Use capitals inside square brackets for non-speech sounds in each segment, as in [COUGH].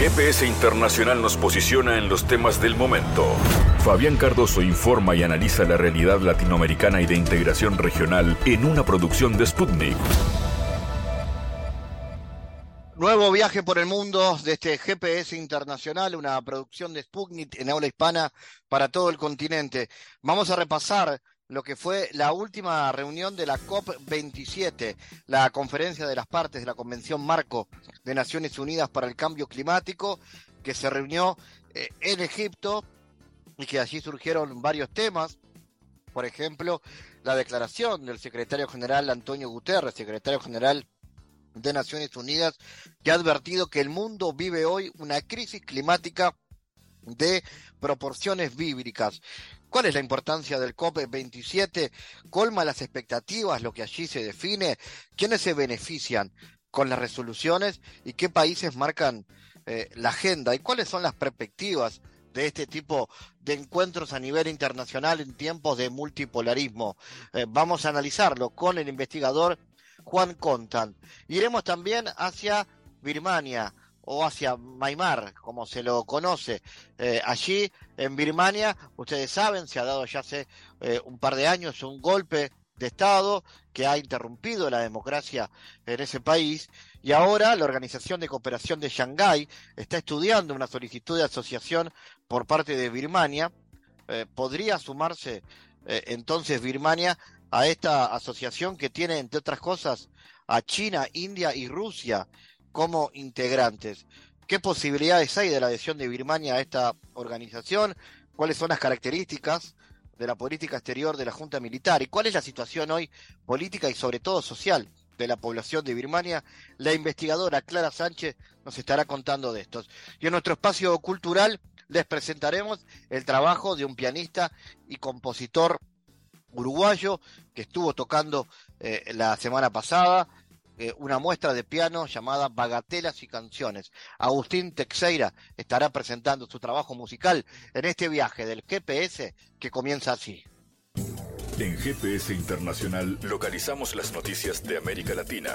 GPS Internacional nos posiciona en los temas del momento. Fabián Cardoso informa y analiza la realidad latinoamericana y de integración regional en una producción de Sputnik. Nuevo viaje por el mundo de este GPS Internacional, una producción de Sputnik en aula hispana para todo el continente. Vamos a repasar lo que fue la última reunión de la COP27, la conferencia de las partes de la Convención Marco de Naciones Unidas para el Cambio Climático, que se reunió eh, en Egipto y que allí surgieron varios temas. Por ejemplo, la declaración del secretario general Antonio Guterres, secretario general de Naciones Unidas, que ha advertido que el mundo vive hoy una crisis climática de proporciones bíblicas. ¿Cuál es la importancia del COP27? ¿Colma las expectativas lo que allí se define? ¿Quiénes se benefician con las resoluciones y qué países marcan eh, la agenda? ¿Y cuáles son las perspectivas de este tipo de encuentros a nivel internacional en tiempos de multipolarismo? Eh, vamos a analizarlo con el investigador Juan Contan. Iremos también hacia Birmania o hacia Maimar, como se lo conoce. Eh, allí, en Birmania, ustedes saben, se ha dado ya hace eh, un par de años un golpe de Estado que ha interrumpido la democracia en ese país y ahora la Organización de Cooperación de Shanghái está estudiando una solicitud de asociación por parte de Birmania. Eh, podría sumarse entonces Birmania a esta asociación que tiene, entre otras cosas, a China, India y Rusia como integrantes. ¿Qué posibilidades hay de la adhesión de Birmania a esta organización? ¿Cuáles son las características de la política exterior de la Junta Militar? ¿Y cuál es la situación hoy política y sobre todo social de la población de Birmania? La investigadora Clara Sánchez nos estará contando de estos. Y en nuestro espacio cultural les presentaremos el trabajo de un pianista y compositor uruguayo que estuvo tocando eh, la semana pasada eh, una muestra de piano llamada Bagatelas y Canciones. Agustín Texeira estará presentando su trabajo musical en este viaje del GPS que comienza así. En GPS Internacional localizamos las noticias de América Latina.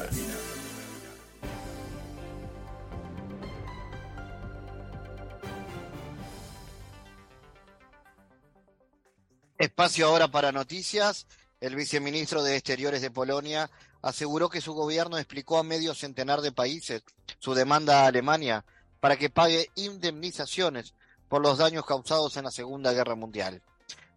Espacio ahora para noticias. El viceministro de Exteriores de Polonia aseguró que su gobierno explicó a medio centenar de países su demanda a Alemania para que pague indemnizaciones por los daños causados en la Segunda Guerra Mundial.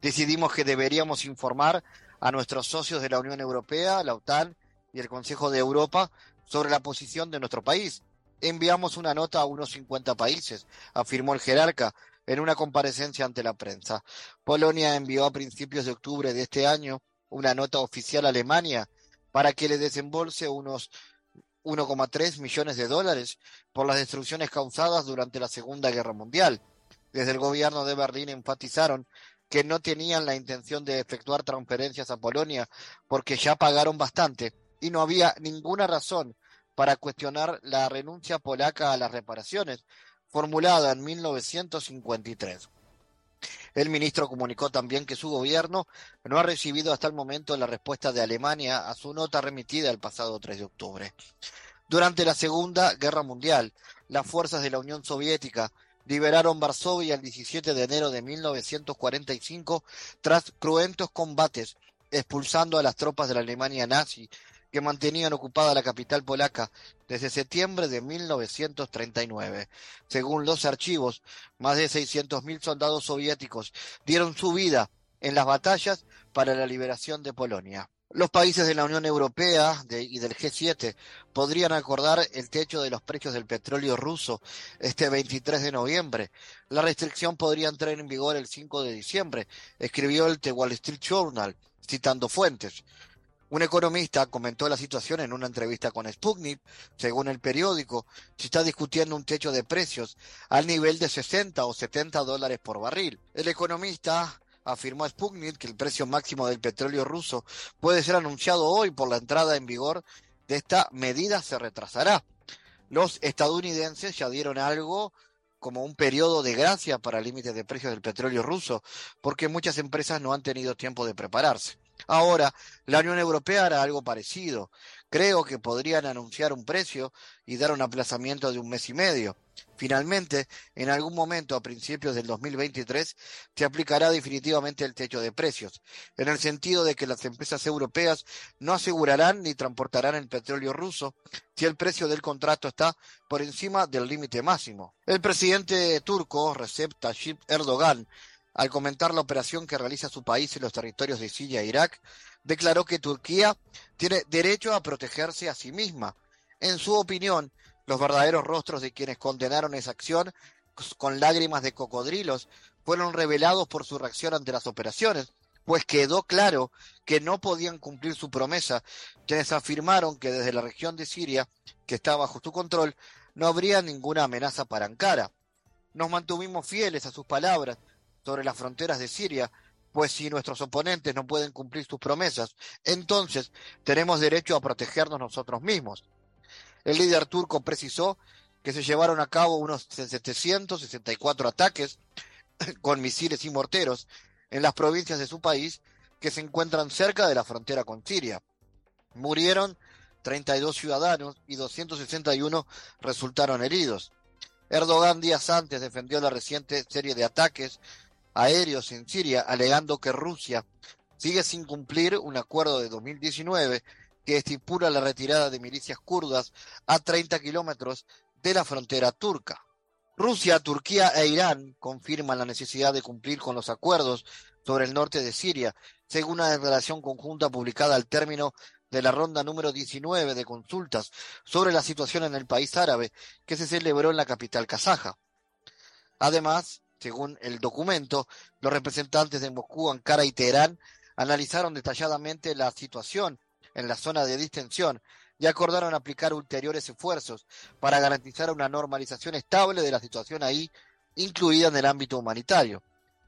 Decidimos que deberíamos informar a nuestros socios de la Unión Europea, la OTAN y el Consejo de Europa sobre la posición de nuestro país. Enviamos una nota a unos 50 países, afirmó el jerarca en una comparecencia ante la prensa. Polonia envió a principios de octubre de este año una nota oficial a Alemania para que le desembolse unos 1,3 millones de dólares por las destrucciones causadas durante la Segunda Guerra Mundial. Desde el gobierno de Berlín enfatizaron que no tenían la intención de efectuar transferencias a Polonia porque ya pagaron bastante y no había ninguna razón para cuestionar la renuncia polaca a las reparaciones formulada en 1953. El ministro comunicó también que su gobierno no ha recibido hasta el momento la respuesta de Alemania a su nota remitida el pasado 3 de octubre. Durante la Segunda Guerra Mundial, las fuerzas de la Unión Soviética liberaron Varsovia el 17 de enero de 1945 tras cruentos combates, expulsando a las tropas de la Alemania nazi que mantenían ocupada la capital polaca desde septiembre de 1939. Según los archivos, más de 600.000 soldados soviéticos dieron su vida en las batallas para la liberación de Polonia. Los países de la Unión Europea y del G7 podrían acordar el techo de los precios del petróleo ruso este 23 de noviembre. La restricción podría entrar en vigor el 5 de diciembre, escribió el The Wall Street Journal, citando fuentes. Un economista comentó la situación en una entrevista con Sputnik. Según el periódico, se está discutiendo un techo de precios al nivel de 60 o 70 dólares por barril. El economista afirmó a Sputnik que el precio máximo del petróleo ruso puede ser anunciado hoy por la entrada en vigor de esta medida se retrasará. Los estadounidenses ya dieron algo como un periodo de gracia para límites de precios del petróleo ruso, porque muchas empresas no han tenido tiempo de prepararse. Ahora, la Unión Europea hará algo parecido. Creo que podrían anunciar un precio y dar un aplazamiento de un mes y medio. Finalmente, en algún momento a principios del 2023 se aplicará definitivamente el techo de precios, en el sentido de que las empresas europeas no asegurarán ni transportarán el petróleo ruso si el precio del contrato está por encima del límite máximo. El presidente turco, Recep Tayyip Erdogan, al comentar la operación que realiza su país en los territorios de Siria e Irak, declaró que Turquía tiene derecho a protegerse a sí misma. En su opinión, los verdaderos rostros de quienes condenaron esa acción con lágrimas de cocodrilos fueron revelados por su reacción ante las operaciones, pues quedó claro que no podían cumplir su promesa, quienes afirmaron que desde la región de Siria, que está bajo su control, no habría ninguna amenaza para Ankara. Nos mantuvimos fieles a sus palabras sobre las fronteras de Siria, pues si nuestros oponentes no pueden cumplir sus promesas, entonces tenemos derecho a protegernos nosotros mismos. El líder turco precisó que se llevaron a cabo unos 764 ataques [COUGHS] con misiles y morteros en las provincias de su país que se encuentran cerca de la frontera con Siria. Murieron 32 ciudadanos y 261 resultaron heridos. Erdogan días antes defendió la reciente serie de ataques aéreos en Siria, alegando que Rusia sigue sin cumplir un acuerdo de 2019 que estipula la retirada de milicias kurdas a 30 kilómetros de la frontera turca. Rusia, Turquía e Irán confirman la necesidad de cumplir con los acuerdos sobre el norte de Siria, según una declaración conjunta publicada al término de la ronda número 19 de consultas sobre la situación en el país árabe que se celebró en la capital kazaja. Además, según el documento, los representantes de Moscú, Ankara y Teherán analizaron detalladamente la situación en la zona de distensión y acordaron aplicar ulteriores esfuerzos para garantizar una normalización estable de la situación ahí, incluida en el ámbito humanitario.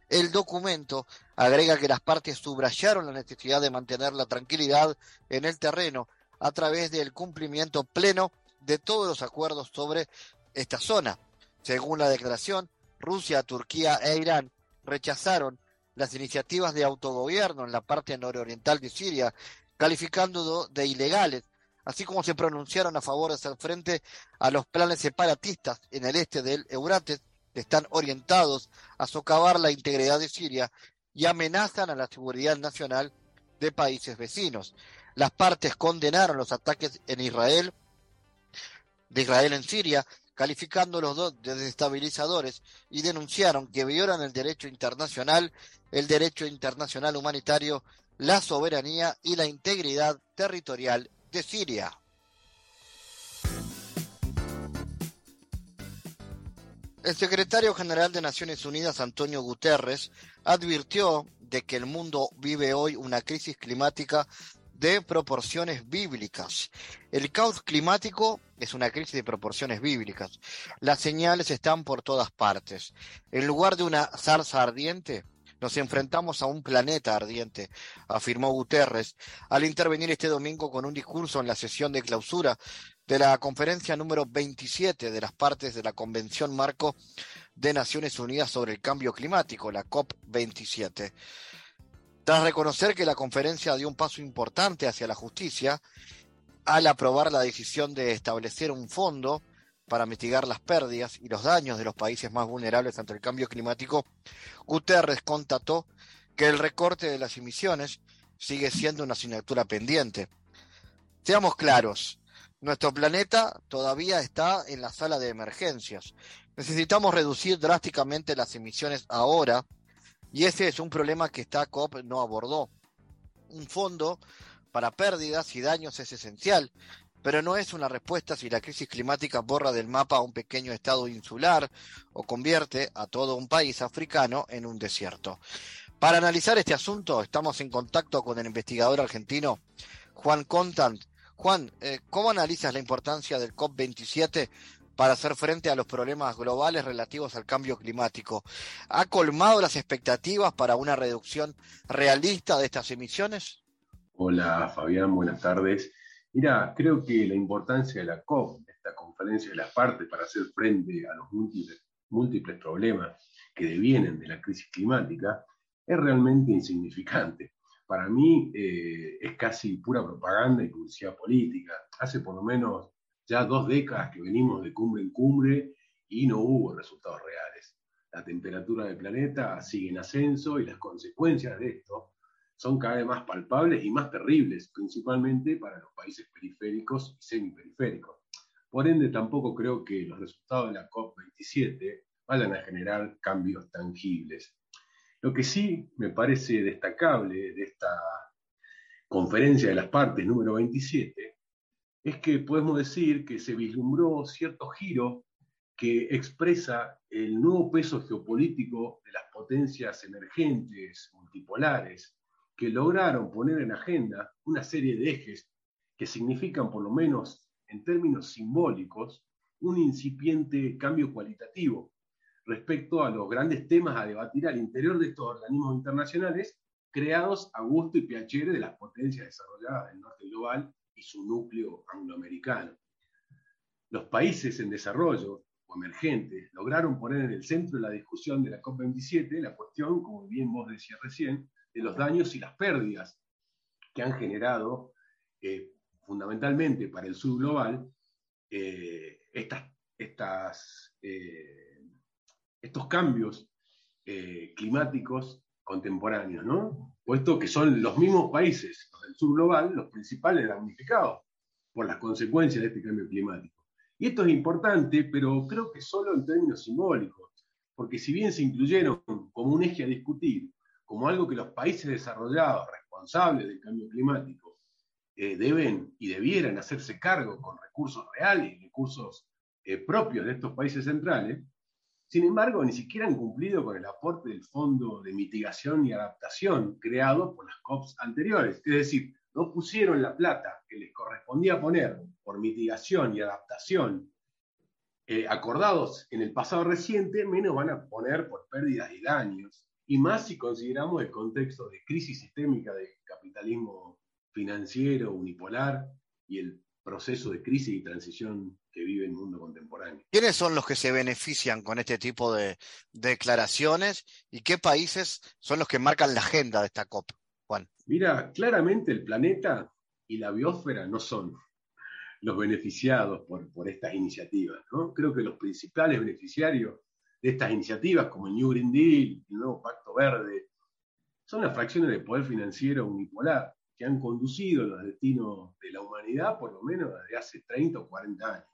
El documento agrega que las partes subrayaron la necesidad de mantener la tranquilidad en el terreno a través del cumplimiento pleno de todos los acuerdos sobre esta zona. Según la declaración, Rusia, Turquía e Irán rechazaron las iniciativas de autogobierno en la parte nororiental de Siria calificando de ilegales, así como se pronunciaron a favor de hacer frente a los planes separatistas en el este del Eurates, que están orientados a socavar la integridad de Siria y amenazan a la seguridad nacional de países vecinos. Las partes condenaron los ataques en Israel, de Israel en Siria, calificando los dos de desestabilizadores y denunciaron que violan el derecho internacional, el derecho internacional humanitario la soberanía y la integridad territorial de Siria. El secretario general de Naciones Unidas, Antonio Guterres, advirtió de que el mundo vive hoy una crisis climática de proporciones bíblicas. El caos climático es una crisis de proporciones bíblicas. Las señales están por todas partes. En lugar de una zarza ardiente, nos enfrentamos a un planeta ardiente, afirmó Guterres al intervenir este domingo con un discurso en la sesión de clausura de la conferencia número 27 de las partes de la Convención Marco de Naciones Unidas sobre el Cambio Climático, la COP27. Tras reconocer que la conferencia dio un paso importante hacia la justicia, al aprobar la decisión de establecer un fondo para mitigar las pérdidas y los daños de los países más vulnerables ante el cambio climático, Guterres constató que el recorte de las emisiones sigue siendo una asignatura pendiente. Seamos claros, nuestro planeta todavía está en la sala de emergencias. Necesitamos reducir drásticamente las emisiones ahora y ese es un problema que esta COP no abordó. Un fondo para pérdidas y daños es esencial, pero no es una respuesta si la crisis climática borra del mapa a un pequeño estado insular o convierte a todo un país africano en un desierto. Para analizar este asunto estamos en contacto con el investigador argentino Juan Contant. Juan, eh, ¿cómo analizas la importancia del COP27 para hacer frente a los problemas globales relativos al cambio climático? ¿Ha colmado las expectativas para una reducción realista de estas emisiones? Hola Fabián, buenas tardes. Mira, creo que la importancia de la COP, esta conferencia de las partes para hacer frente a los múltiples, problemas que devienen de la crisis climática, es realmente insignificante. Para mí eh, es casi pura propaganda y publicidad política. Hace por lo menos ya dos décadas que venimos de cumbre en cumbre y no hubo resultados reales. La temperatura del planeta sigue en ascenso y las consecuencias de esto son cada vez más palpables y más terribles, principalmente para los países periféricos y semiperiféricos. Por ende, tampoco creo que los resultados de la COP27 vayan a generar cambios tangibles. Lo que sí me parece destacable de esta conferencia de las partes número 27 es que podemos decir que se vislumbró cierto giro que expresa el nuevo peso geopolítico de las potencias emergentes, multipolares, que lograron poner en agenda una serie de ejes que significan, por lo menos en términos simbólicos, un incipiente cambio cualitativo respecto a los grandes temas a debatir al interior de estos organismos internacionales creados a gusto y piacere de las potencias desarrolladas del norte global y su núcleo angloamericano. Los países en desarrollo o emergentes lograron poner en el centro de la discusión de la COP27 la cuestión, como bien vos decías recién, de los daños y las pérdidas que han generado eh, fundamentalmente para el sur global eh, estas, eh, estos cambios climáticos contemporáneos, ¿no? Puesto que son los mismos países, sur global, los principales damnificados por las consecuencias de este cambio climático. Y esto es importante, pero creo que solo en términos simbólicos, porque si bien se incluyeron como un eje a discutir como algo que los países desarrollados responsables del cambio climático eh, deben y debieran hacerse cargo con recursos reales recursos eh, propios de estos países centrales, sin embargo, ni siquiera han cumplido con el aporte del Fondo de Mitigación y Adaptación creado por las COPs anteriores. Es decir, no pusieron la plata que les correspondía poner por mitigación y adaptación eh, acordados en el pasado reciente, menos van a poner por pérdidas y daños y más si consideramos el contexto de crisis sistémica del capitalismo financiero unipolar y el proceso de crisis y transición que vive el mundo contemporáneo. ¿Quiénes son los que se benefician con este tipo de declaraciones y qué países son los que marcan la agenda de esta COP? Juan. Mira, claramente el planeta y la biosfera no son los beneficiados por, por estas iniciativas. ¿no? Creo que los principales beneficiarios de estas iniciativas, como el New Green Deal, el nuevo Pacto Verde, son las fracciones de poder financiero unipolar que han conducido los destinos de la humanidad por lo menos desde hace 30 o 40 años.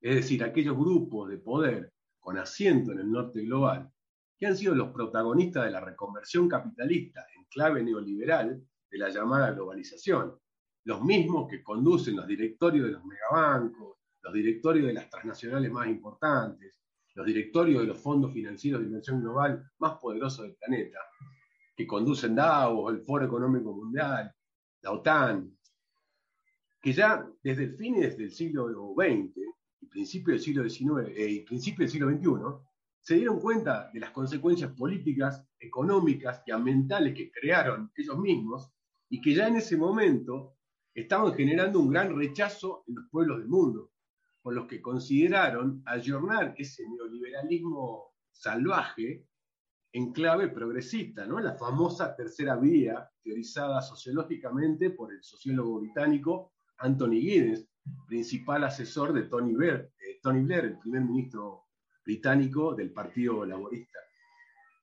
Es decir, aquellos grupos de poder con asiento en el norte global que han sido los protagonistas de la reconversión capitalista en clave neoliberal de la llamada globalización, los mismos que conducen los directorios de los megabancos, los directorios de las transnacionales más importantes, los directorios de los fondos financieros de dimensión global más poderosos del planeta, que conducen Davos, el Foro Económico Mundial, la OTAN, que ya desde el fines del siglo XX y principio del siglo XIX eh, y principio del siglo XXI, se dieron cuenta de las consecuencias políticas, económicas y ambientales que crearon ellos mismos y que ya en ese momento estaban generando un gran rechazo en los pueblos del mundo por los que consideraron ayornar ese neoliberalismo salvaje en clave progresista, ¿no? la famosa tercera vía, teorizada sociológicamente por el sociólogo británico Anthony Giddens, principal asesor de Tony Blair, Tony Blair, el primer ministro británico del Partido Laborista,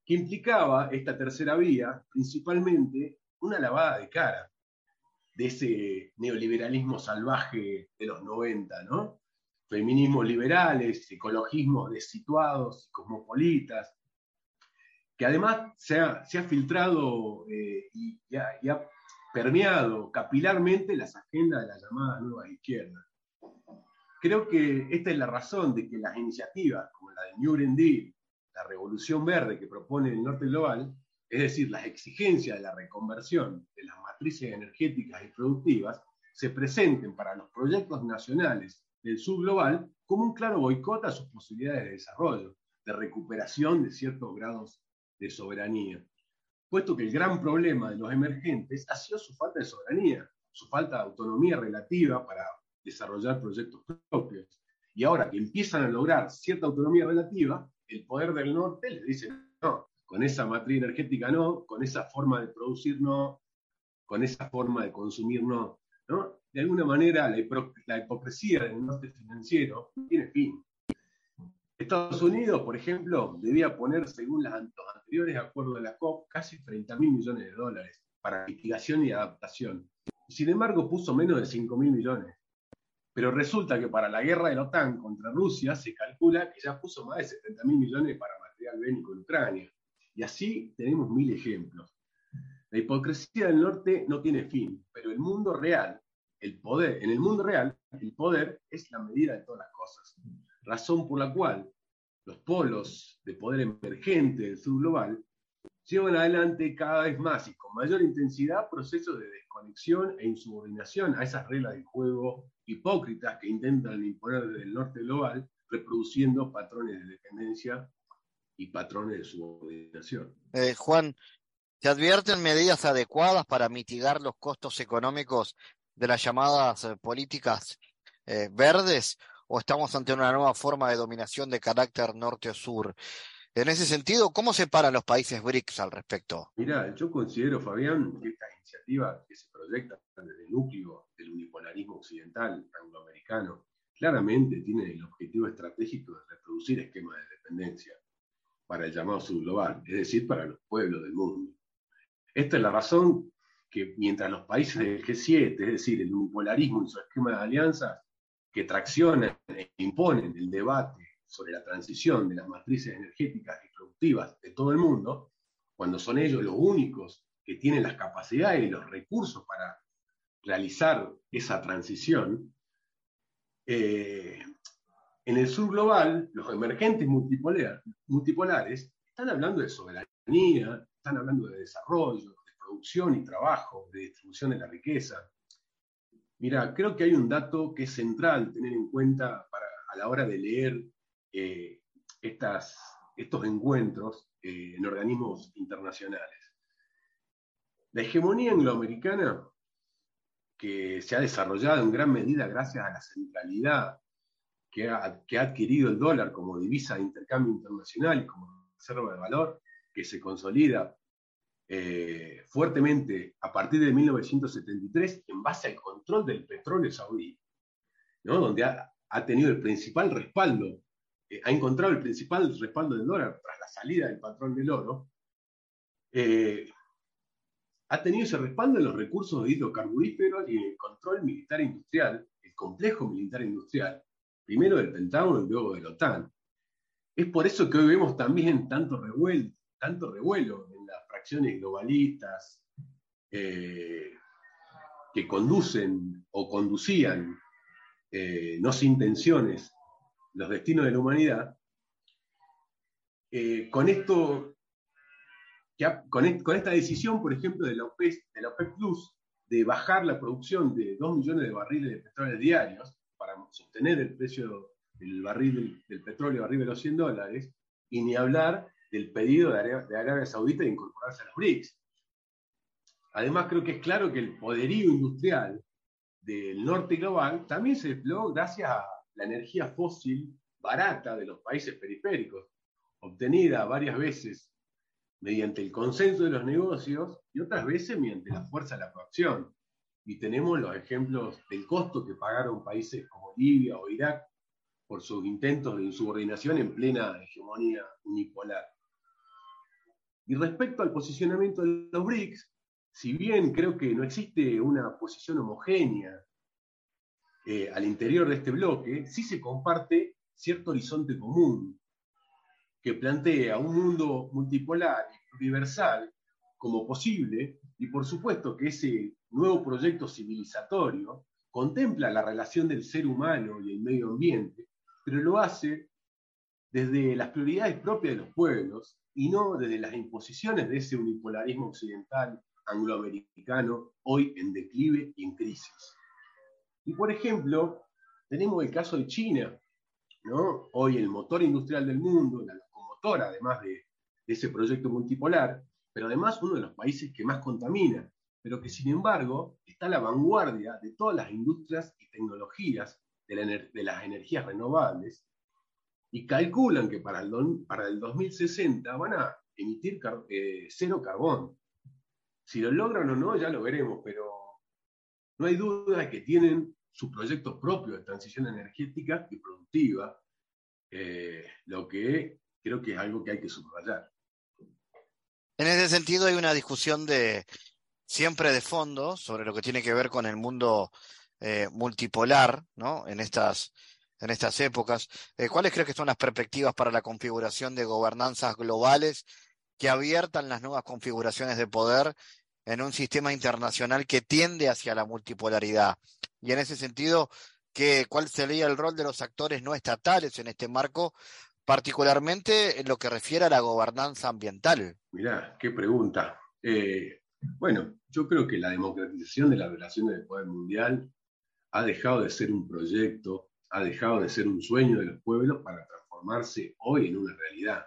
que implicaba esta tercera vía principalmente una lavada de cara de ese neoliberalismo salvaje de los 90, ¿no? feminismos liberales, ecologismos desituados cosmopolitas, que además se ha, filtrado eh, y, ha, permeado capilarmente las agendas de la llamada nueva izquierda. Creo que esta es la razón de que las iniciativas como la de New Green Deal, la revolución verde que propone el norte global, es decir, las exigencias de la reconversión de las matrices energéticas y productivas, se presenten para los proyectos nacionales del global como un claro boicot a sus posibilidades de desarrollo, de recuperación de ciertos grados de soberanía. Puesto que el gran problema de los emergentes ha sido su falta de soberanía, su falta de autonomía relativa para desarrollar proyectos propios. Y ahora que empiezan a lograr cierta autonomía relativa, el poder del norte les dice, no, con esa matriz energética no, con esa forma de producir no, con esa forma de consumir no. ¿no? de alguna manera la, hipocresía del norte financiero tiene fin. Estados Unidos, por ejemplo, debía poner, según los anteriores acuerdos de la COP, casi 30 mil millones de dólares para mitigación y adaptación. Sin embargo, puso menos de 5 mil millones. Pero resulta que para la guerra de la OTAN contra Rusia se calcula que ya puso más de 70 mil millones para material bélico en Ucrania. Y así tenemos mil ejemplos. La hipocresía del norte no tiene fin, pero el mundo real, el poder, en el mundo real, el poder es la medida de todas las cosas. Razón por la cual los polos de poder emergente del sur global llevan adelante cada vez más y con mayor intensidad procesos de desconexión e insubordinación a esas reglas de juego hipócritas que intentan imponer desde el norte global, reproduciendo patrones de dependencia y patrones de subordinación. Eh, Juan, ¿se advierten medidas adecuadas para mitigar los costos económicos de las llamadas eh, políticas eh, verdes o estamos ante una nueva forma de dominación de carácter norte-sur? En ese sentido, ¿cómo se paran los países BRICS al respecto? Mira, yo considero, Fabián, que esta iniciativa que se proyecta desde el núcleo del unipolarismo occidental angloamericano claramente tiene el objetivo estratégico de reproducir esquemas de dependencia para el llamado subglobal, es decir, para los pueblos del mundo. Esta es la razón que mientras los países del G7, es decir, el unipolarismo y su esquema de alianzas, que traccionan e imponen el debate sobre la transición de las matrices energéticas y productivas de todo el mundo, cuando son ellos los únicos que tienen las capacidades y los recursos para realizar esa transición, eh, en el sur global, los emergentes multipolares están hablando de soberanía, están hablando de desarrollo, de producción y trabajo, de distribución de la riqueza. Mira, creo que hay un dato que es central tener en cuenta a la hora de leer eh, estas, estos encuentros eh, en organismos internacionales. La hegemonía angloamericana, que se ha desarrollado en gran medida gracias a la centralidad que ha adquirido el dólar como divisa de intercambio internacional y como reserva de valor, que se consolida eh, fuertemente a partir de 1973 en base al control del petróleo saudí, ¿no? donde ha, tenido el principal respaldo eh, ha encontrado el principal respaldo del dólar tras la salida del patrón del oro, eh, ha tenido ese respaldo en los recursos hidrocarburíferos y en el control militar industrial, el complejo militar industrial, primero del Pentágono y luego de la OTAN. Es por eso que hoy vemos también tanto revuelo, tanto revuelo globalistas eh, que conducen o conducían, no sin tensiones, los destinos de la humanidad, eh, con esto, con, esta decisión, por ejemplo, de la, OPEC, de Plus, de bajar la producción de 2 millones de barriles de petróleo diarios para sostener el precio del barril del, petróleo arriba de los 100 dólares, y ni hablar del pedido de Arabia, Saudita de incorporarse a los BRICS. Además, creo que es claro que el poderío industrial del norte global también se desplegó gracias a la energía fósil barata de los países periféricos, obtenida varias veces mediante el consenso de los negocios y otras veces mediante la fuerza de la coacción. Y tenemos los ejemplos del costo que pagaron países como Libia o Irak por sus intentos de insubordinación en plena hegemonía unipolar. Y respecto al posicionamiento de los BRICS, si bien creo que no existe una posición homogénea eh, al interior de este bloque, sí se comparte cierto horizonte común que plantea un mundo multipolar y universal como posible, y por supuesto que ese nuevo proyecto civilizatorio contempla la relación del ser humano y el medio ambiente, pero lo hace desde las prioridades propias de los pueblos y no desde las imposiciones de ese unipolarismo occidental angloamericano hoy en declive y en crisis. Y por ejemplo, tenemos el caso de China, ¿no? Hoy el motor industrial del mundo, la locomotora además de, ese proyecto multipolar, pero además uno de los países que más contamina, pero que sin embargo está a la vanguardia de todas las industrias y tecnologías de, las energías renovables y calculan que para el, para el 2060 van a emitir eh, cero carbón. Si lo logran o no, ya lo veremos, pero no hay duda de que tienen sus proyectos propios de transición energética y productiva, eh, lo que creo que es algo que hay que subrayar. En ese sentido hay una discusión de siempre de fondo sobre lo que tiene que ver con el mundo eh, multipolar, ¿no? En estas, en estas épocas. Eh, ¿Cuáles crees que son las perspectivas para la configuración de gobernanzas globales que abiertan las nuevas configuraciones de poder en un sistema internacional que tiende hacia la multipolaridad? Y en ese sentido, ¿qué, ¿cuál sería el rol de los actores no estatales en este marco particularmente en lo que refiere a la gobernanza ambiental? Mirá, qué pregunta. Eh, bueno, yo creo que la democratización de las relaciones de poder mundial ha dejado de ser un proyecto, ha dejado de ser un sueño de los pueblos para transformarse hoy en una realidad.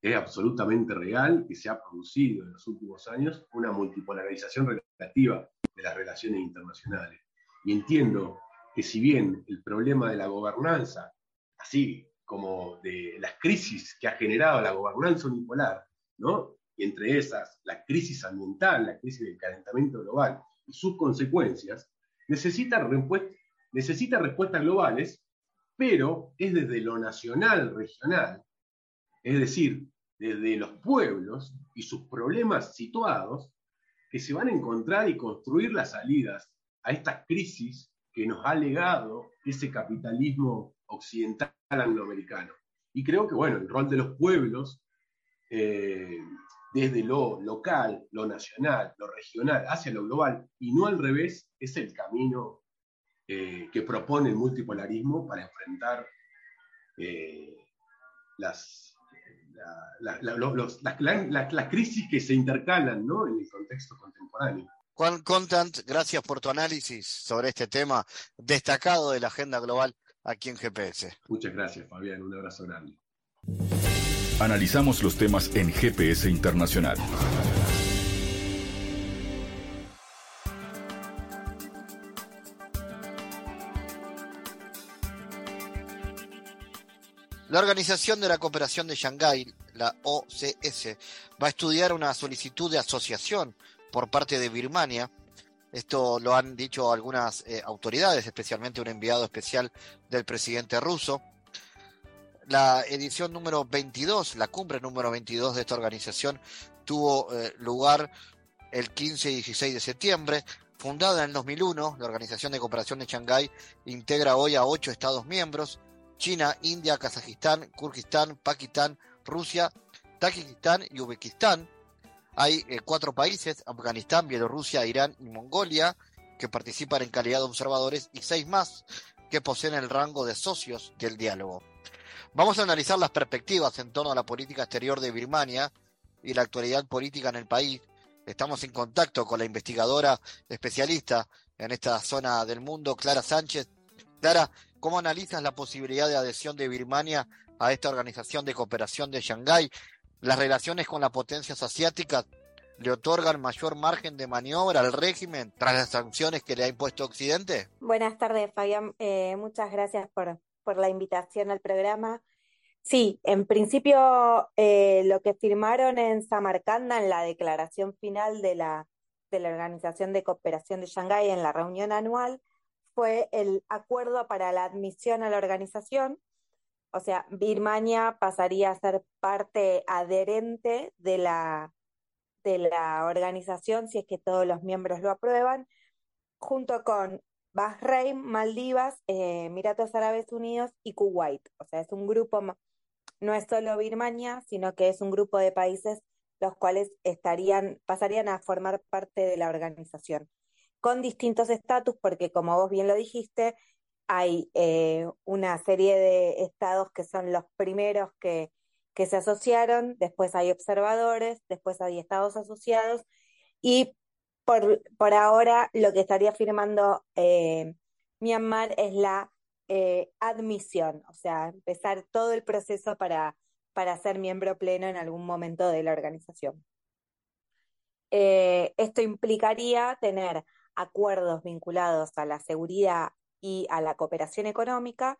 Es absolutamente real que se ha producido en los últimos años una multipolarización relativa de las relaciones internacionales. Y entiendo que si bien el problema de la gobernanza, así como de las crisis que ha generado la gobernanza unipolar, ¿no? Y entre esas, la crisis ambiental, la crisis del calentamiento global y sus consecuencias, necesita, necesita respuestas globales, pero es desde lo nacional, regional, es decir, desde los pueblos y sus problemas situados, que se van a encontrar y construir las salidas a estas crisis que nos ha legado ese capitalismo occidental angloamericano. Y creo que, bueno, el rol de los pueblos, eh, desde lo local, lo nacional, lo regional, hacia lo global, y no al revés, es el camino eh, que propone el multipolarismo para enfrentar eh, las, las crisis que se intercalan ¿no? en el contexto contemporáneo. Juan Contant, gracias por tu análisis sobre este tema destacado de la agenda global aquí en GPS. Muchas gracias, Fabián. Un abrazo grande. Analizamos los temas en GPS Internacional. La Organización de la Cooperación de Shanghái, la OCS, va a estudiar una solicitud de asociación por parte de Birmania esto lo han dicho algunas eh, autoridades, especialmente un enviado especial del presidente ruso. La edición número 22, la cumbre número 22 de esta organización, tuvo eh, lugar el 15 y 16 de septiembre. Fundada en el 2001, la Organización de Cooperación de Shanghái integra hoy a ocho Estados miembros, China, India, Kazajistán, Kurkistán, Pakistán, Rusia, Tajikistán y Uzbekistán hay eh, cuatro países, Afganistán, Bielorrusia, Irán y Mongolia, que participan en calidad de observadores y seis más que poseen el rango de socios del diálogo. Vamos a analizar las perspectivas en torno a la política exterior de Birmania y la actualidad política en el país. Estamos en contacto con la investigadora especialista en esta zona del mundo, Clara Sánchez. Clara, ¿cómo analizas la posibilidad de adhesión de Birmania a esta organización de cooperación de Shanghái las relaciones con las potencias asiáticas le otorgan mayor margen de maniobra al régimen tras las sanciones que le ha impuesto Occidente? Buenas tardes, Fabián. Eh, muchas gracias por, por la invitación al programa. Sí, en principio eh, lo que firmaron en Samarcanda en la declaración final de la, de la Organización de Cooperación de Shanghái en la reunión anual fue el acuerdo para la admisión a la organización o sea, Birmania pasaría a ser parte adherente de la, de la organización si es que todos los miembros lo aprueban, junto con Bahrein, Maldivas, eh, Emiratos Árabes Unidos y Kuwait. O sea, es un grupo, no es solo Birmania, sino que es un grupo de países los cuales estarían, pasarían a formar parte de la organización, con distintos estatus, porque como vos bien lo dijiste, hay eh, una serie de estados que son los primeros que, que se asociaron, después hay observadores, después hay estados asociados y por, por ahora lo que estaría firmando eh, Myanmar es la eh, admisión, o sea, empezar todo el proceso para, para ser miembro pleno en algún momento de la organización. esto implicaría tener acuerdos vinculados a la seguridad y a la cooperación económica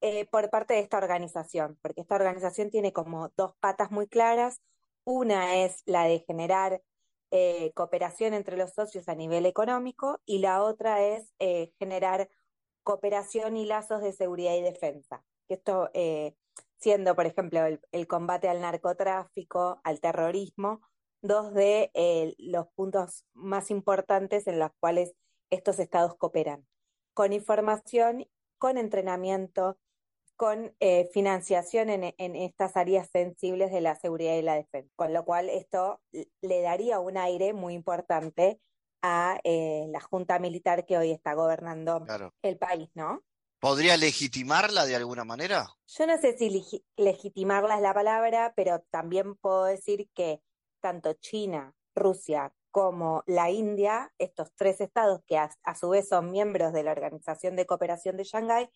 eh, por parte de esta organización, porque esta organización tiene como dos patas muy claras. Una es la de generar eh, cooperación entre los socios a nivel económico y la otra es eh, generar cooperación y lazos de seguridad y defensa. esto, siendo, por ejemplo, el, combate al narcotráfico, al terrorismo, dos de eh, los puntos más importantes en los cuales estos estados cooperan, con información, con entrenamiento, con eh, financiación en, estas áreas sensibles de la seguridad y la defensa. Con lo cual esto le daría un aire muy importante a eh, la junta militar que hoy está gobernando el país, ¿no? ¿Podría legitimarla de alguna manera? Yo no sé si legitimarla es la palabra, pero también puedo decir que tanto China, Rusia como la India, estos tres estados que a, su vez son miembros de la Organización de Cooperación de Shanghái,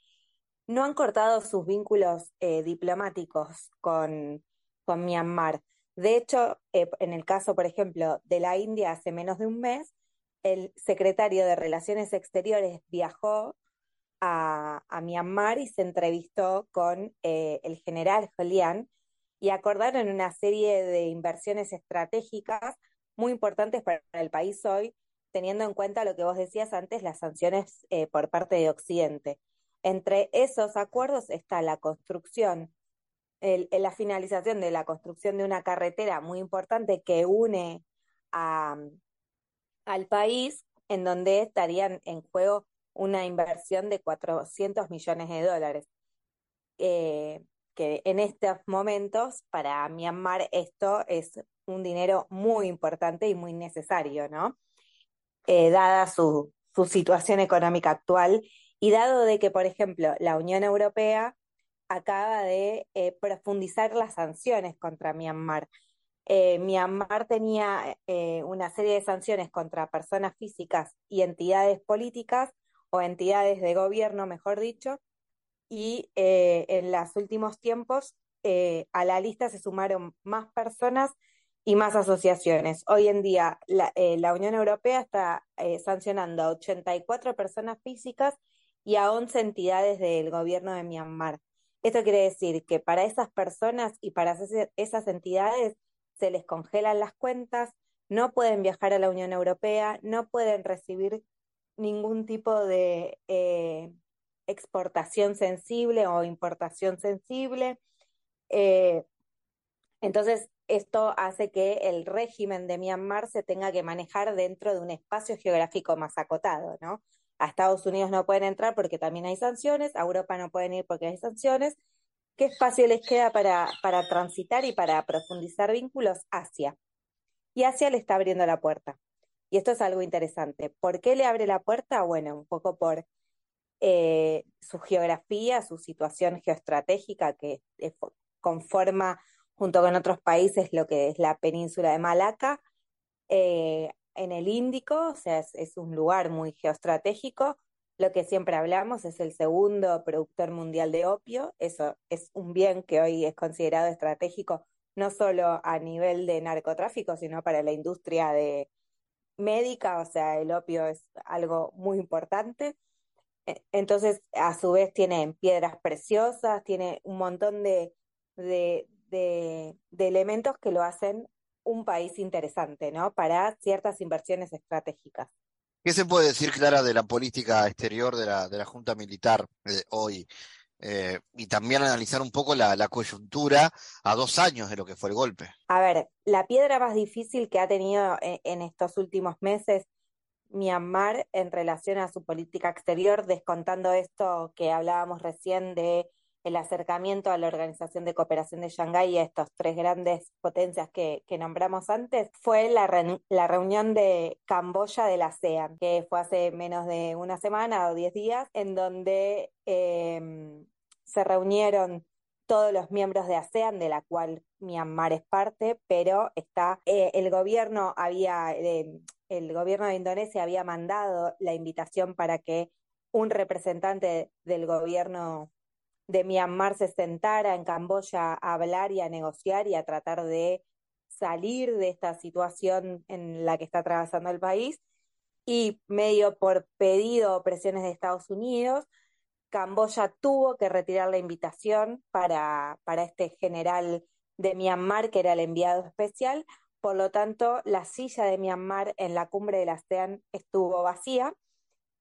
no han cortado sus vínculos eh, diplomáticos con, con, Myanmar. De hecho, eh, en el caso, por ejemplo, de la India, hace menos de un mes, el secretario de Relaciones Exteriores viajó a, Myanmar y se entrevistó con eh, el general Jolian y acordaron una serie de inversiones estratégicas muy importantes para el país hoy, teniendo en cuenta lo que vos decías antes, las sanciones por parte de Occidente. Entre esos acuerdos está la construcción, la finalización de la construcción de una carretera muy importante que une al país, en donde estarían en juego una inversión de 400 millones de dólares. Eh, que en estos momentos para Myanmar esto es un dinero muy importante y muy necesario, ¿no? Eh, dada su, su situación económica actual y dado de que, por ejemplo, la Unión Europea acaba de eh, profundizar las sanciones contra Myanmar. Eh, Myanmar tenía eh, una serie de sanciones contra personas físicas y entidades políticas o entidades de gobierno, mejor dicho, y en los últimos tiempos a la lista se sumaron más personas y más asociaciones. Hoy en día la, la Unión Europea está sancionando a 84 personas físicas y a 11 entidades del gobierno de Myanmar. Esto quiere decir que para esas personas y para esas entidades se les congelan las cuentas, no pueden viajar a la Unión Europea, no pueden recibir ningún tipo de eh, exportación sensible o importación sensible. Eh, entonces, esto hace que el régimen de Myanmar se tenga que manejar dentro de un espacio geográfico más acotado, ¿no? a Estados Unidos no pueden entrar porque también hay sanciones, a Europa no pueden ir porque hay sanciones. ¿Qué espacio les queda para, para transitar y para profundizar vínculos? Asia. Y Asia le está abriendo la puerta. Y esto es algo interesante. ¿Por qué le abre la puerta? Bueno, un poco por eh, su geografía, su situación geoestratégica que conforma junto con otros países lo que es la península de Malaca. Eh, en el Índico, o sea, es, un lugar muy geoestratégico. Lo que siempre hablamos es el segundo productor mundial de opio. Eso es un bien que hoy es considerado estratégico, no solo a nivel de narcotráfico, sino para la industria de médica, o sea, el opio es algo muy importante. E, entonces, a su vez, tiene piedras preciosas, tiene un montón de, de, de elementos que lo hacen un país interesante, ¿no? Para ciertas inversiones estratégicas. ¿Qué se puede decir, Clara, de la política exterior de la, de la Junta Militar eh, hoy? Eh, y también analizar un poco la, coyuntura a dos años de lo que fue el golpe. A ver, la piedra más difícil que ha tenido en, en estos últimos meses Myanmar en relación a su política exterior, descontando esto que hablábamos recién de el acercamiento a la Organización de Cooperación de Shanghái y a estas tres grandes potencias que, nombramos antes, fue la, reunión de Camboya de la ASEAN, que fue hace menos de una semana o diez días, en donde em, se reunieron todos los miembros de ASEAN, de la cual Myanmar es parte, pero está eh, el gobierno había eh, el gobierno de Indonesia había mandado la invitación para que un representante del gobierno de Myanmar se sentara en Camboya a hablar y a negociar y a tratar de salir de esta situación en la que está atravesando el país. Y medio por pedido o presiones de Estados Unidos, Camboya tuvo que retirar la invitación para, para este general de Myanmar, que era el enviado especial. Por lo tanto, la silla de Myanmar en la cumbre de la ASEAN estuvo vacía.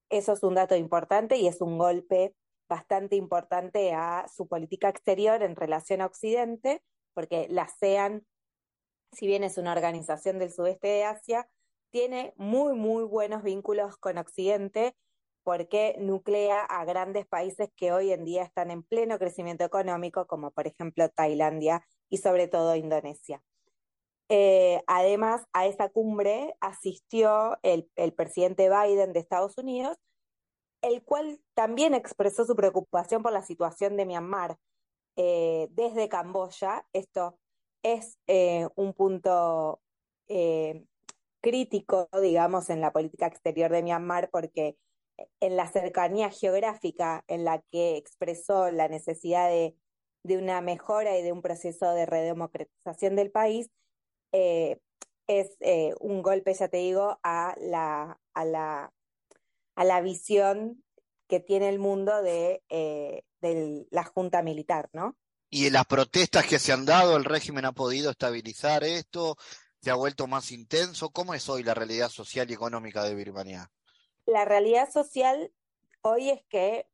Eso es un dato importante y es un golpe bastante importante a su política exterior en relación a Occidente, porque la ASEAN, si bien es una organización del sudeste de Asia, tiene muy, muy buenos vínculos con Occidente porque nuclea a grandes países que hoy en día están en pleno crecimiento económico, como por ejemplo Tailandia y sobre todo Indonesia. Eh, además, a esa cumbre asistió el, presidente Biden de Estados Unidos, el cual también expresó su preocupación por la situación de Myanmar eh, desde Camboya. Esto es eh, un punto crítico, digamos, en la política exterior de Myanmar, porque en la cercanía geográfica en la que expresó la necesidad de, de una mejora y de un proceso de redemocratización del país, eh, es eh, un golpe, ya te digo, a la, a la, a la visión que tiene el mundo de, eh, de la junta militar, ¿no? Y en las protestas que se han dado, el régimen ha podido estabilizar esto, se ha vuelto más intenso. ¿Cómo es hoy la realidad social y económica de Birmania? La realidad social hoy es que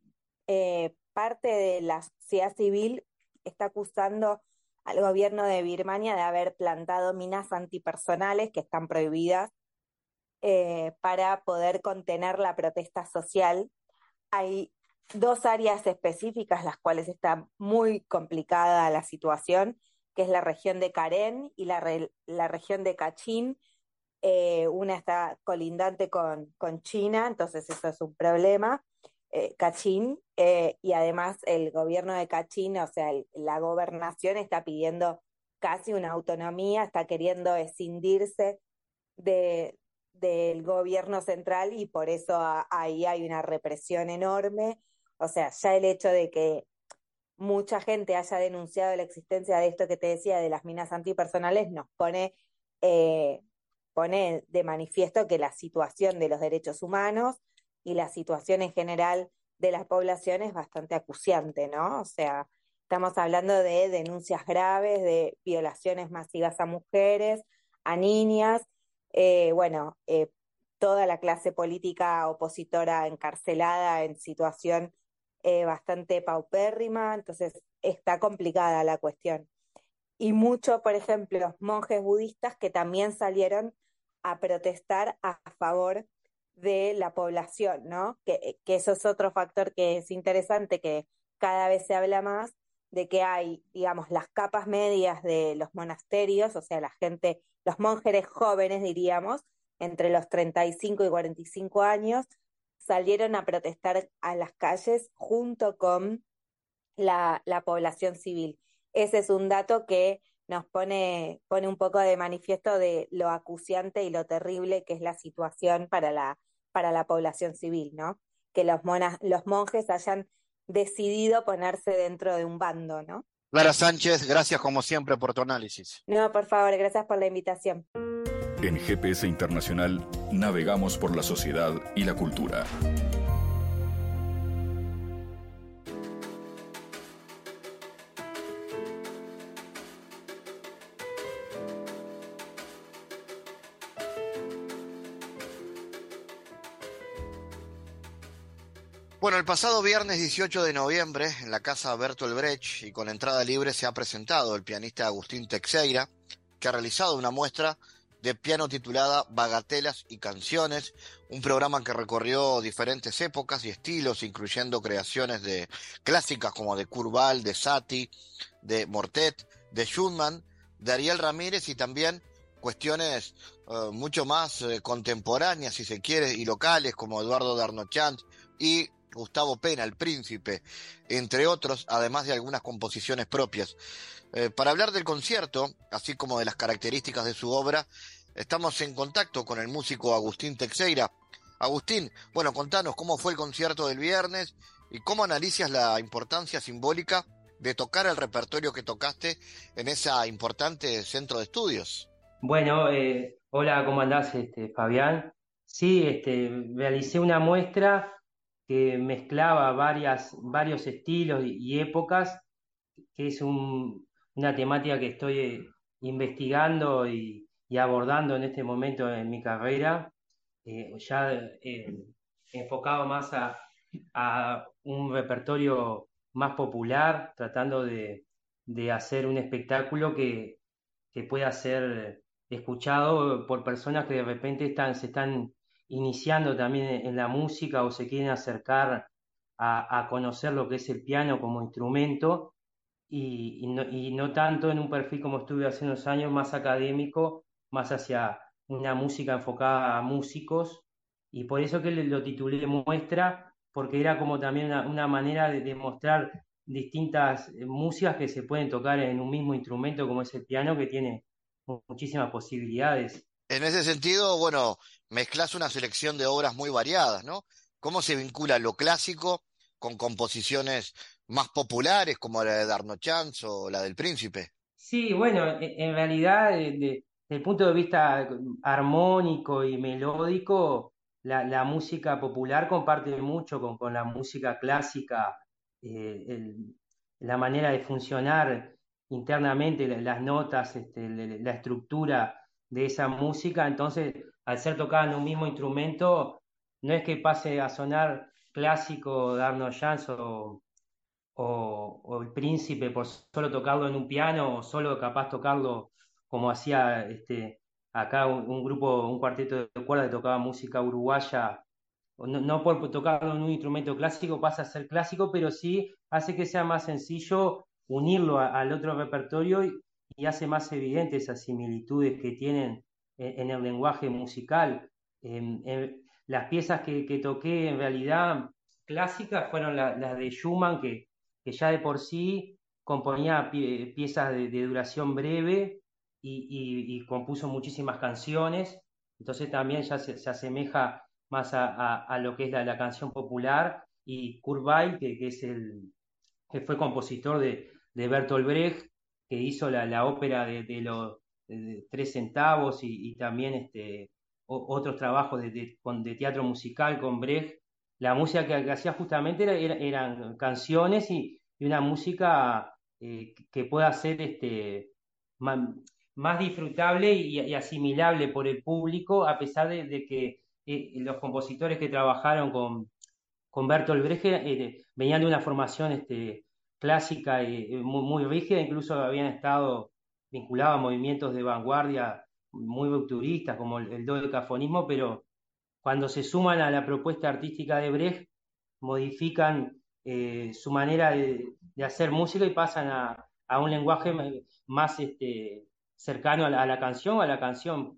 parte de la sociedad civil está acusando al gobierno de Birmania de haber plantado minas antipersonales que están prohibidas eh, para poder contener la protesta social. Hay dos áreas específicas las cuales está muy complicada la situación, que es la región de Karen y la, la región de Kachin. Eh, una está colindante con, con China, entonces eso es un problema. Eh, eh, y además el gobierno de Cachín, o sea, la gobernación está pidiendo casi una autonomía, está queriendo escindirse de, del gobierno central y por eso ahí hay una represión enorme. O sea, ya el hecho de que mucha gente haya denunciado la existencia de esto que te decía de las minas antipersonales nos pone, eh, pone de manifiesto que la situación de los derechos humanos y la situación en general de la población es bastante acuciante, ¿no? O sea, estamos hablando de denuncias graves, de violaciones masivas a mujeres, a niñas, eh, bueno, eh, toda la clase política opositora encarcelada en situación eh, bastante paupérrima, entonces está complicada la cuestión. Y mucho, por ejemplo, monjes budistas que también salieron a protestar a favor de la población, ¿no? Que, que eso es otro factor que es interesante, que cada vez se habla más de que hay, digamos, las capas medias de los monasterios, o sea, la gente, los monjes jóvenes, diríamos, entre los 35 y 45 años, salieron a protestar a las calles junto con la población civil. Ese es un dato que nos pone, pone un poco de manifiesto de lo acuciante y lo terrible que es la situación para la, para la población civil, ¿no? Que los, los monjes hayan decidido ponerse dentro de un bando, ¿no? Clara Sánchez, gracias como siempre por tu análisis. No, por favor, gracias por la invitación. En GPS Internacional navegamos por la sociedad y la cultura. Bueno, el pasado viernes 18 de noviembre, en la casa Bertolt Brecht y con entrada libre, se ha presentado el pianista Agustín Teixeira, que ha realizado una muestra de piano titulada Bagatelas y Canciones, un programa que recorrió diferentes épocas y estilos, incluyendo creaciones de clásicas como de Curval, de Satie, de Mortet, de Schumann, de Ariel Ramírez y también cuestiones eh, mucho más eh, contemporáneas, si se quiere, y locales, como Eduardo Darnochant y Gustavo Pena, el príncipe, entre otros, además de algunas composiciones propias. Eh, para hablar del concierto, así como de las características de su obra, estamos en contacto con el músico Agustín Teixeira. Agustín, bueno, contanos cómo fue el concierto del viernes y cómo analizas la importancia simbólica de tocar el repertorio que tocaste en ese importante centro de estudios. Bueno, eh, hola, ¿cómo andás, este, Fabián? Sí, este, realicé una muestra que mezclaba varias, varios estilos y, épocas, que es una temática que estoy eh, investigando y, abordando en este momento en mi carrera, eh, ya eh, enfocado más a, a un repertorio más popular, tratando de, hacer un espectáculo que, pueda ser escuchado por personas que de repente están, se están iniciando también en la música o se quieren acercar a, conocer lo que es el piano como instrumento y, no, tanto en un perfil como estuve hace unos años, más académico, más hacia una música enfocada a músicos y por eso que lo titulé muestra porque era como también una, manera de, demostrar distintas eh, músicas que se pueden tocar en un mismo instrumento como es el piano, que tiene muchísimas posibilidades. En ese sentido, bueno, mezclas una selección de obras muy variadas, ¿no? ¿Cómo se vincula lo clásico con composiciones más populares como la de Darno Chance o la del Príncipe? Sí, bueno, e, en realidad, desde el punto de vista armónico y melódico, la, música popular comparte mucho con, la música clásica, eh, la manera de funcionar internamente, las notas, este, la estructura de esa música. Entonces, al ser tocada en un mismo instrumento, no es que pase a sonar clásico de Jans o, el príncipe por solo tocarlo en un piano o solo capaz tocarlo como hacía este, acá un, grupo, un cuarteto de cuerdas que tocaba música uruguaya, no, por tocarlo en un instrumento clásico pasa a ser clásico, pero sí hace que sea más sencillo unirlo al otro repertorio hace más evidente esas similitudes que tienen en, el lenguaje musical. las piezas que, toqué en realidad clásicas fueron las de Schumann, que, ya de por sí componía piezas de duración breve y, compuso muchísimas canciones, entonces también ya se, asemeja más a, lo que es la, canción popular, y Kurt Weill, que, es el, que fue compositor de, de Bertolt Brecht, que hizo la, ópera de, los tres centavos y, también este, otros trabajos de, teatro musical con Brecht. La música que, hacía justamente eran canciones y, una música eh, que pueda ser este, más disfrutable y, asimilable por el público, a pesar de, que eh, los compositores que trabajaron con, con Bertolt Brecht eh, venían de una formación este, clásica y muy, rígida, incluso habían estado vinculados a movimientos de vanguardia muy rupturistas, como el, el dodecafonismo, pero cuando se suman a la propuesta artística de Brecht, modifican eh, su manera de, hacer música y pasan a, a un lenguaje más este, cercano a la canción, a la canción.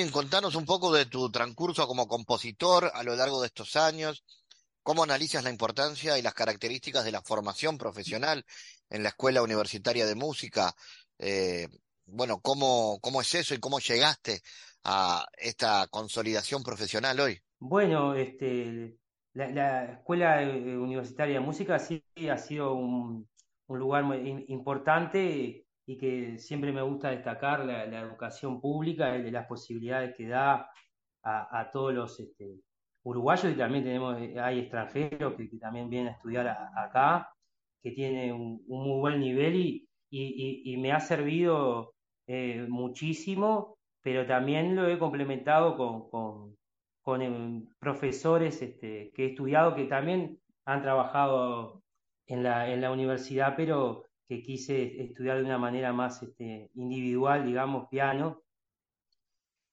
Agustín, contanos un poco de tu transcurso como compositor a lo largo de estos años. ¿Cómo analizas la importancia y las características de la formación profesional en la Escuela Universitaria de Música? Eh, bueno, ¿cómo, ¿cómo es eso y cómo llegaste a esta consolidación profesional hoy? Bueno, este, la, Escuela eh, Universitaria de Música sí ha sido un, lugar muy importante y que siempre me gusta destacar la, educación pública y de las posibilidades que da a, todos los este, uruguayos y también tenemos, eh, hay extranjeros que, también vienen a estudiar acá, que tienen un, muy buen nivel y, y, me ha servido eh, muchísimo, pero también lo he complementado con con em, profesores este, que he estudiado que también han trabajado en la, en la universidad, pero que quise estudiar de una manera más este, individual, digamos, piano.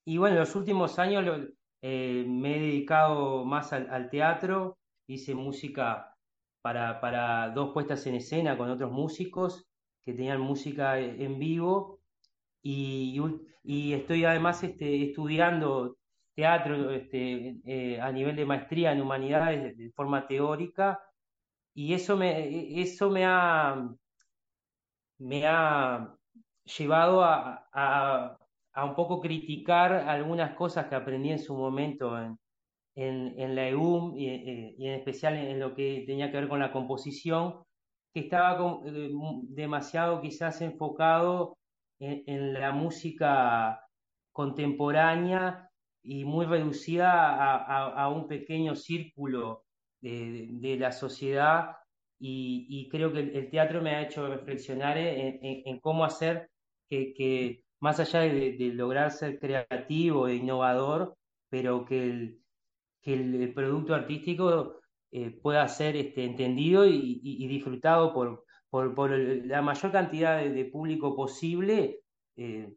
Y bueno, en los últimos años eh, me he dedicado más al, teatro, hice música para, para, dos puestas en escena con otros músicos que tenían música en vivo. Y, y estoy además este, estudiando teatro este, eh, a nivel de maestría en humanidades de, forma teórica. Y eso me, eso me ha, me ha llevado a, un poco criticar algunas cosas que aprendí en su momento en, en, la EUM y, eh, y, en especial en lo que tenía que ver con la composición, que estaba eh, demasiado quizás enfocado en la música contemporánea y muy reducida a, un pequeño círculo de, la sociedad y, creo que el, teatro me ha hecho reflexionar en, cómo hacer que, más allá de, lograr ser creativo e innovador, pero que el, que el, producto artístico eh, pueda ser este, entendido y, disfrutado por, por, la mayor cantidad de, público posible. Eh,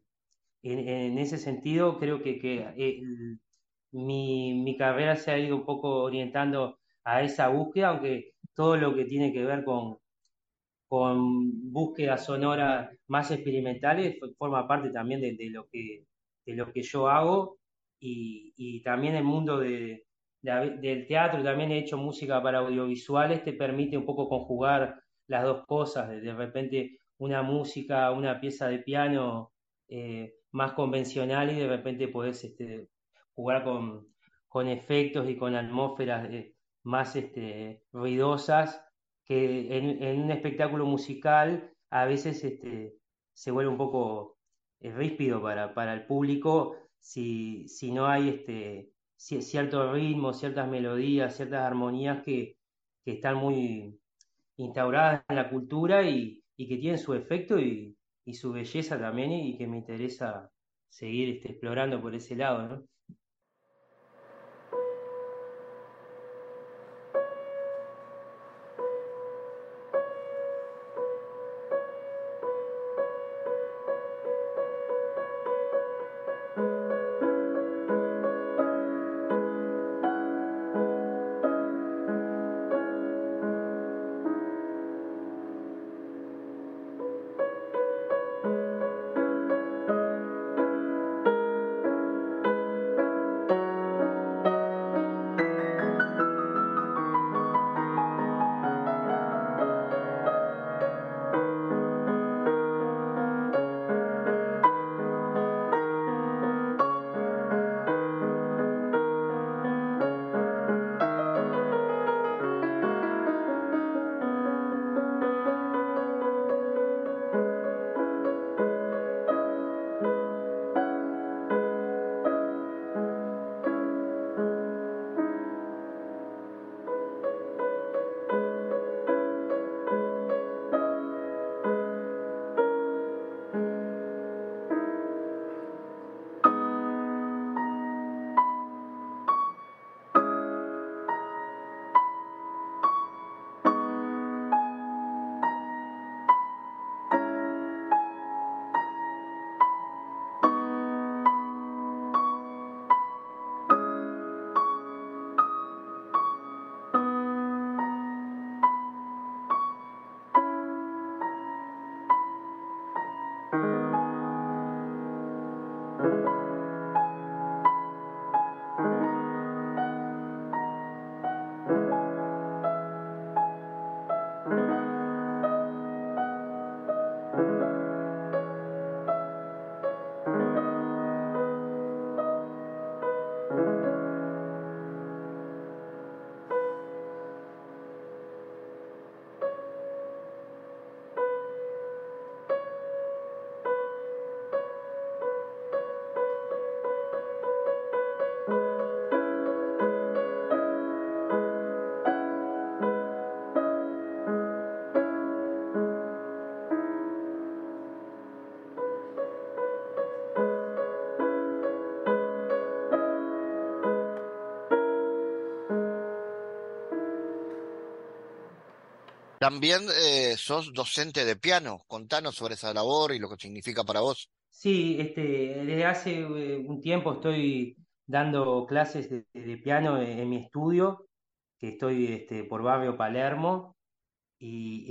en, ese sentido, creo que, eh, mi, carrera se ha ido un poco orientando a esa búsqueda, aunque todo lo que tiene que ver con, con búsquedas sonoras más experimentales forma parte también de, lo, que, de lo que yo hago y, también el mundo del teatro, también he hecho música para audiovisuales, te permite un poco conjugar las dos cosas, de, repente una música, una pieza de piano. Eh, más convencional y de repente podés este, jugar con, con, efectos y con atmósferas eh, más este, ruidosas que en, un espectáculo musical a veces este, se vuelve un poco eh, ríspido para, para, el público si, si no hay este, cierto ritmo, ciertas melodías, ciertas armonías que, que están muy instauradas en la cultura y, y que tienen su efecto y, y su belleza también y que me interesa seguir este, explorando por ese lado. También eh, sos docente de piano. Contanos sobre esa labor y lo que significa para vos. Sí, este, desde hace eh, un tiempo estoy dando clases de, piano en, mi estudio, que estoy este, por Barrio Palermo. Y,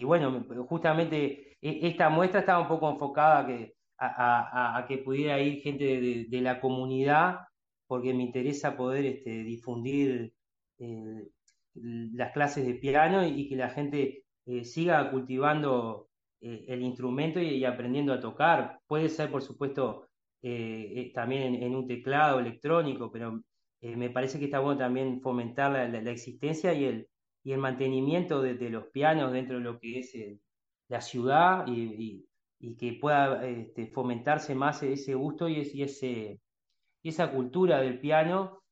eh, bueno, justamente e- esta muestra estaba un poco enfocada a que, pudiera ir gente de, de la comunidad, porque me interesa poder este, difundir eh, las clases de piano y, que la gente eh, siga cultivando eh, el instrumento y, aprendiendo a tocar. Puede ser, por supuesto, eh, también en, un teclado electrónico, pero me parece que está bueno también fomentar la, existencia y el y el mantenimiento de, los pianos dentro de lo que es la ciudad y, y- que pueda este, fomentarse más ese gusto y ese, y esa cultura del piano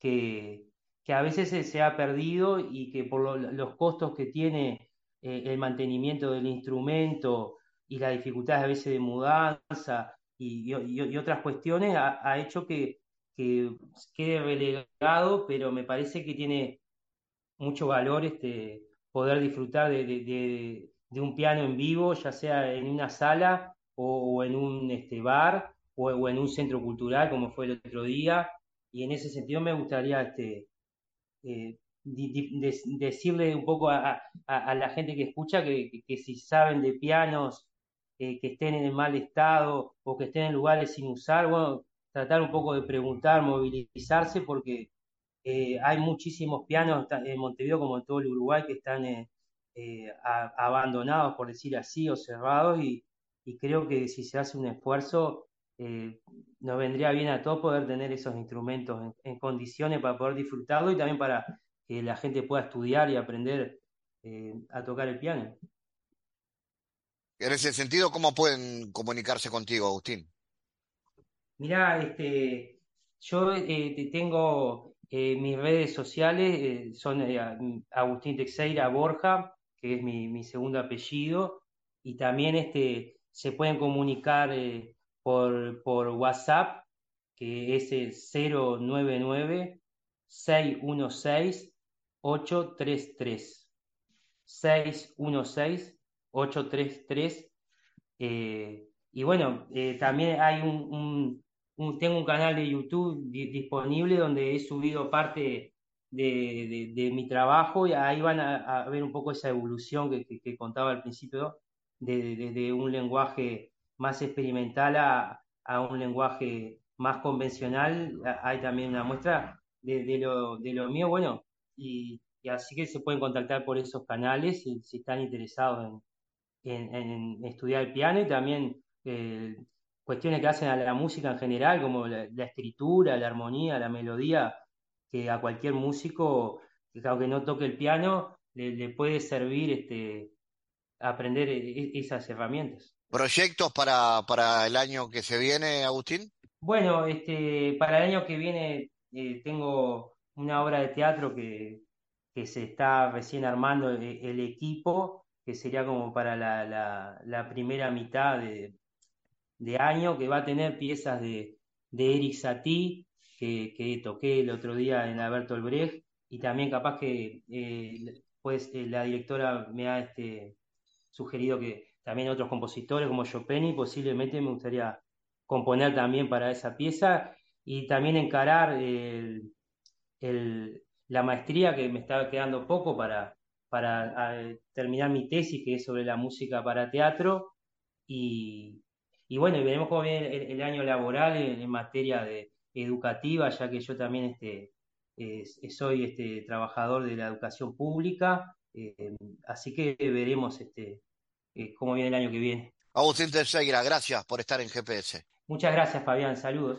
que, que a veces se, ha perdido y que por lo- los costos que tiene eh, el mantenimiento del instrumento y las dificultades a veces de mudanza y, y- y otras cuestiones ha, hecho que, que quede relegado, pero me parece que tiene mucho valor este, poder disfrutar de un piano en vivo, ya sea en una sala o, o en un este, bar o, o en un centro cultural como fue el otro día. Y en ese sentido me gustaría este, eh, decirle un poco a, la gente que escucha que, si saben de pianos eh, que estén en mal estado o que estén en lugares sin usar, bueno, tratar un poco de preguntar, movilizarse porque eh, hay muchísimos pianos en Montevideo, como en todo el Uruguay, que están abandonados, por decir así, o cerrados, y creo que si se hace un esfuerzo, eh, nos vendría bien a todos poder tener esos instrumentos en, en condiciones para poder disfrutarlo y también para que la gente pueda estudiar y aprender eh, a tocar el piano. En ese sentido, ¿cómo pueden comunicarse contigo, Agustín? Mirá, este, yo eh, te- tengo eh, mis redes sociales, son Agustín Teixeira Borja, que es mi, mi segundo apellido, y también este, se pueden comunicar por, por WhatsApp, que es el 099-616-833. 616-833. Eh, y bueno, eh, también hay un, un- un- tengo un canal de YouTube di- disponible donde he subido parte de, de- de mi trabajo y ahí van a, a ver un poco esa evolución que, que- que contaba al principio, de, de- de un lenguaje más experimental a, un lenguaje más convencional. Hay también una muestra de, de lo, mío, bueno, y, así que se pueden contactar por esos canales si, están interesados en, estudiar el piano y también eh, cuestiones que hacen a la música en general, como la, escritura, la armonía, la melodía, que a cualquier músico, que aunque no toque el piano, le, le puede servir este, aprender e- e- esas herramientas. ¿Proyectos para, para el año que se viene, Agustín? Bueno, este, para el año que viene eh, tengo una obra de teatro que, que se está recién armando el, el equipo, que sería como para la, la- primera mitad de, de año, que va a tener piezas de, de Eric Satie, que, que toqué el otro día en la Bertolt Brecht, y también capaz que eh, pues, eh, la directora me ha este, sugerido que también otros compositores como Chopin y posiblemente me gustaría componer también para esa pieza y también encarar la maestría que me estaba quedando poco para, terminar mi tesis que es sobre la música para teatro. Y, bueno, y veremos cómo viene el, año laboral en, materia de educativa, ya que yo también este, soy este, trabajador de la educación pública, eh, así que veremos este, eh, cómo viene el año que viene. Agustín Teixeira, gracias por estar en GPS. Muchas gracias, Fabián. Saludos.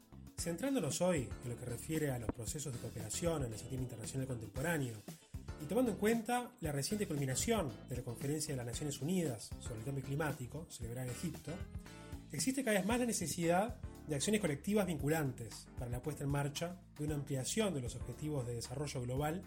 Centrándonos hoy en lo que refiere a los procesos de cooperación en el sistema internacional contemporáneo y tomando en cuenta la reciente culminación de la Conferencia de las Naciones Unidas sobre el Cambio Climático, celebrada en Egipto, existe cada vez más la necesidad de acciones colectivas vinculantes para la puesta en marcha de una ampliación de los objetivos de desarrollo global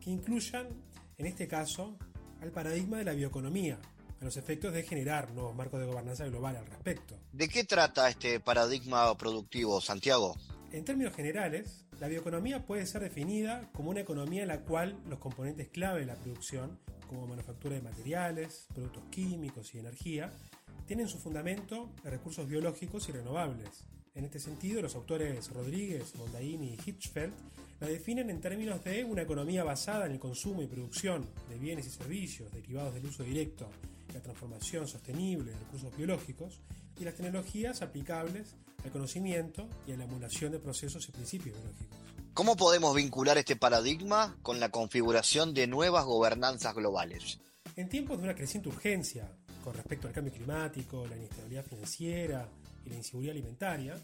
que incluyan, en este caso, al paradigma de la bioeconomía, a los efectos de generar nuevos marcos de gobernanza global al respecto. ¿De qué trata este paradigma productivo, Santiago? En términos generales, la bioeconomía puede ser definida como una economía en la cual los componentes clave de la producción, como manufactura de materiales, productos químicos y energía, tienen su fundamento en recursos biológicos y renovables. En este sentido, los autores Rodríguez, Mondaini y Hitchfeld la definen en términos de una economía basada en el consumo y producción de bienes y servicios derivados del uso directo la transformación sostenible de recursos biológicos y las tecnologías aplicables al conocimiento y a la emulación de procesos y principios biológicos. ¿Cómo podemos vincular este paradigma con la configuración de nuevas gobernanzas globales? En tiempos de una creciente urgencia con respecto al cambio climático, la inestabilidad financiera y la inseguridad alimentaria,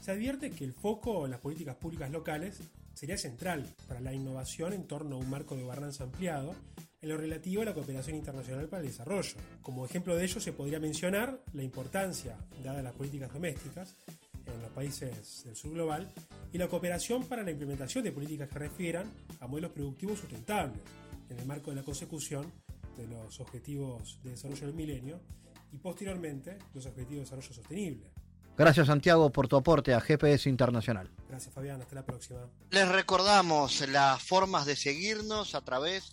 se advierte que el foco en las políticas públicas locales sería central para la innovación en torno a un marco de gobernanza ampliado en lo relativo a la cooperación internacional para el desarrollo. Como ejemplo de ello se podría mencionar la importancia, dada las políticas domésticas en los países del sur global, y la cooperación para la implementación de políticas que refieran a modelos productivos sustentables, en el marco de la consecución de los objetivos de desarrollo del milenio y posteriormente los objetivos de desarrollo sostenible. Gracias Santiago por tu aporte a GPS Internacional. Gracias Fabián, hasta la próxima. Les recordamos las formas de seguirnos a través